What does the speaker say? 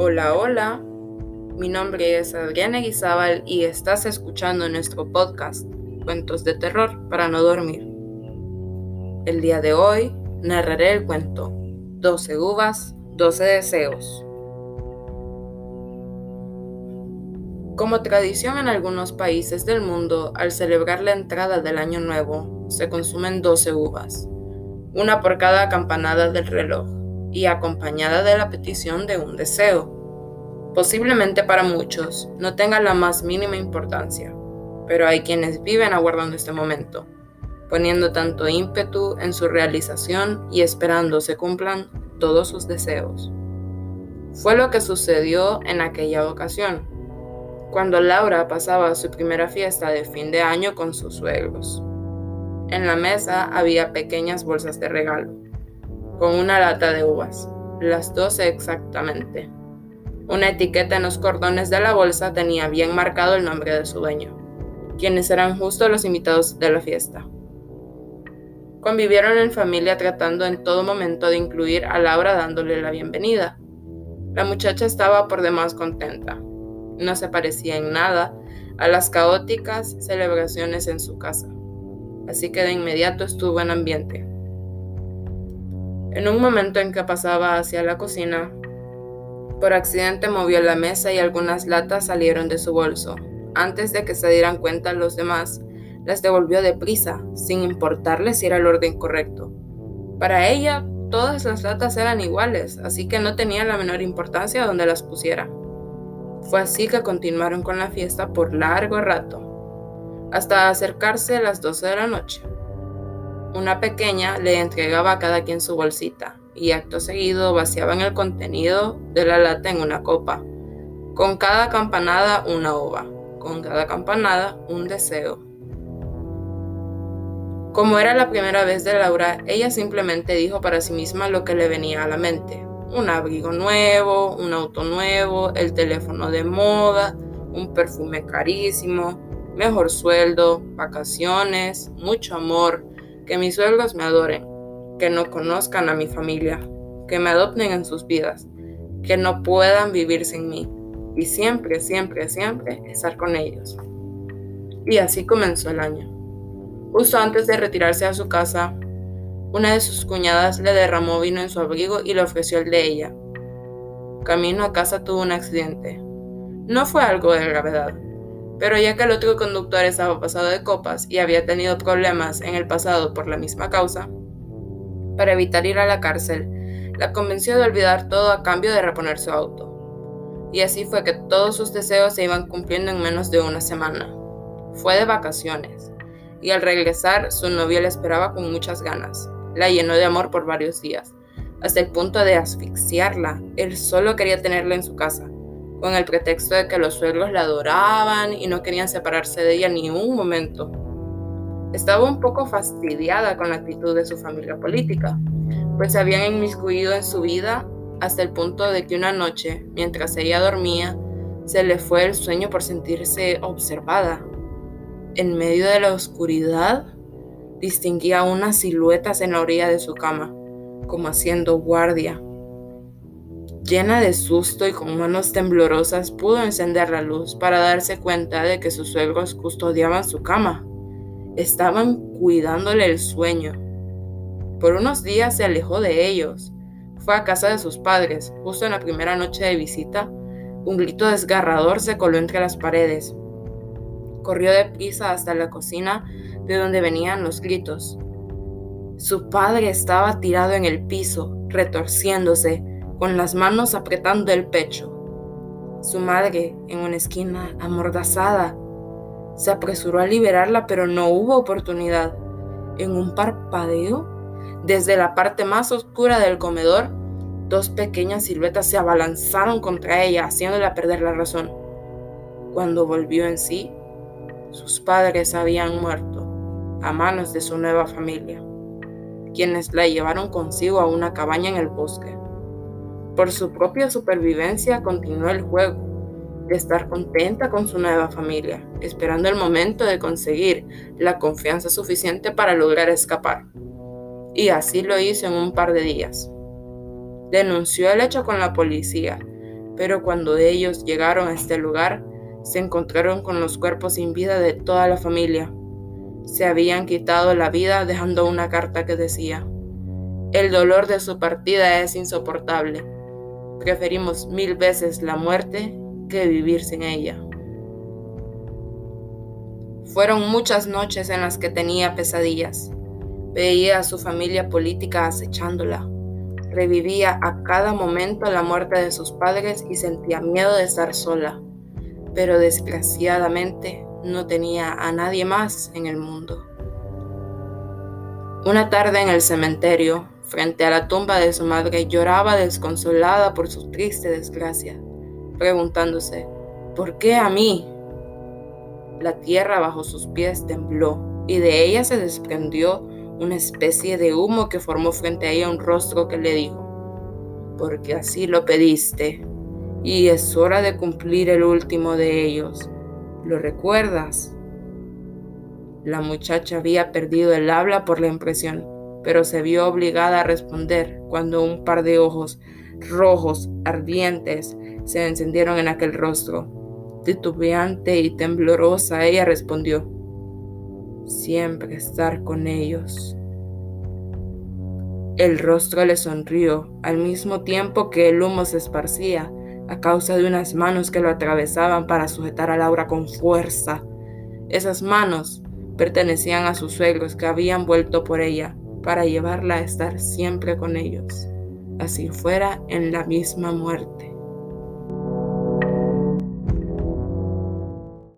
Hola, hola. Mi nombre es Adriana Guizábal y estás escuchando nuestro podcast, Cuentos de Terror para no dormir. El día de hoy narraré el cuento 12 uvas, 12 deseos. Como tradición en algunos países del mundo, al celebrar la entrada del año nuevo, se consumen 12 uvas, una por cada campanada del reloj y acompañada de la petición de un deseo. Posiblemente para muchos no tenga la más mínima importancia, pero hay quienes viven aguardando este momento, poniendo tanto ímpetu en su realización y esperando se cumplan todos sus deseos. Fue lo que sucedió en aquella ocasión, cuando Laura pasaba su primera fiesta de fin de año con sus suegros. En la mesa había pequeñas bolsas de regalo, con una lata de uvas, las doce exactamente. Una etiqueta en los cordones de la bolsa tenía bien marcado el nombre de su dueño, quienes eran justo los invitados de la fiesta. Convivieron en familia tratando en todo momento de incluir a Laura dándole la bienvenida. La muchacha estaba por demás contenta. No se parecía en nada a las caóticas celebraciones en su casa, así que de inmediato estuvo en ambiente. En un momento en que pasaba hacia la cocina, por accidente movió la mesa y algunas latas salieron de su bolso. Antes de que se dieran cuenta los demás, las devolvió deprisa, sin importarle si era el orden correcto. Para ella, todas las latas eran iguales, así que no tenía la menor importancia donde las pusiera. Fue así que continuaron con la fiesta por largo rato, hasta acercarse a las 12 de la noche. Una pequeña le entregaba a cada quien su bolsita y acto seguido vaciaban el contenido de la lata en una copa. Con cada campanada una ova, con cada campanada un deseo. Como era la primera vez de Laura, ella simplemente dijo para sí misma lo que le venía a la mente. Un abrigo nuevo, un auto nuevo, el teléfono de moda, un perfume carísimo, mejor sueldo, vacaciones, mucho amor, que mis suegros me adoren, que no conozcan a mi familia, que me adopten en sus vidas, que no puedan vivir sin mí y siempre, siempre, siempre estar con ellos. Y así comenzó el año. Justo antes de retirarse a su casa, una de sus cuñadas le derramó vino en su abrigo y le ofreció el de ella. Camino a casa tuvo un accidente. No fue algo de gravedad, pero ya que el otro conductor estaba pasado de copas y había tenido problemas en el pasado por la misma causa, para evitar ir a la cárcel, la convenció de olvidar todo a cambio de reponer su auto. Y así fue que todos sus deseos se iban cumpliendo en menos de una semana. Fue de vacaciones, y al regresar su novio la esperaba con muchas ganas. La llenó de amor por varios días, hasta el punto de asfixiarla. Él solo quería tenerla en su casa con el pretexto de que los suegros la adoraban y no querían separarse de ella ni un momento. Estaba un poco fastidiada con la actitud de su familia política, pues se habían inmiscuido en su vida hasta el punto de que una noche, mientras ella dormía, se le fue el sueño por sentirse observada. En medio de la oscuridad, distinguía unas siluetas en la orilla de su cama, como haciendo guardia. Llena de susto y con manos temblorosas, pudo encender la luz para darse cuenta de que sus suegros custodiaban su cama. Estaban cuidándole el sueño. Por unos días se alejó de ellos. Fue a casa de sus padres. Justo en la primera noche de visita, un grito desgarrador se coló entre las paredes. Corrió deprisa hasta la cocina de donde venían los gritos. Su padre estaba tirado en el piso, retorciéndose, con las manos apretando el pecho. Su madre, en una esquina, amordazada, se apresuró a liberarla, pero no hubo oportunidad. En un parpadeo, desde la parte más oscura del comedor, dos pequeñas siluetas se abalanzaron contra ella, haciéndola perder la razón. Cuando volvió en sí, sus padres habían muerto a manos de su nueva familia, quienes la llevaron consigo a una cabaña en el bosque. Por su propia supervivencia continuó el juego, de estar contenta con su nueva familia, esperando el momento de conseguir la confianza suficiente para lograr escapar. Y así lo hizo en un par de días. Denunció el hecho con la policía, Pero cuando ellos llegaron a este lugar, se encontraron con los cuerpos sin vida de toda la familia. Se habían quitado la vida dejando una carta que decía, el dolor de su partida es insoportable. Preferimos mil veces la muerte que vivir sin ella. Fueron muchas noches en las que tenía pesadillas. Veía a su familia política acechándola. Revivía a cada momento la muerte de sus padres y sentía miedo de estar sola. Pero desgraciadamente no tenía a nadie más en el mundo. Una tarde en el cementerio, frente a la tumba de su madre, lloraba desconsolada por su triste desgracia, preguntándose, ¿por qué a mí? La tierra bajo sus pies tembló y de ella se desprendió una especie de humo que formó frente a ella un rostro que le dijo, porque así lo pediste, y es hora de cumplir el último de ellos. ¿Lo recuerdas? La muchacha había perdido el habla por la impresión pero se vio obligada a responder cuando un par de ojos rojos, ardientes, se encendieron en aquel rostro. Titubeante y temblorosa, ella respondió, siempre estar con ellos. El rostro le sonrió al mismo tiempo que el humo se esparcía a causa de unas manos que lo atravesaban para sujetar a Laura con fuerza. Esas manos pertenecían a sus suegros que habían vuelto por ella para llevarla a estar siempre con ellos, así fuera en la misma muerte.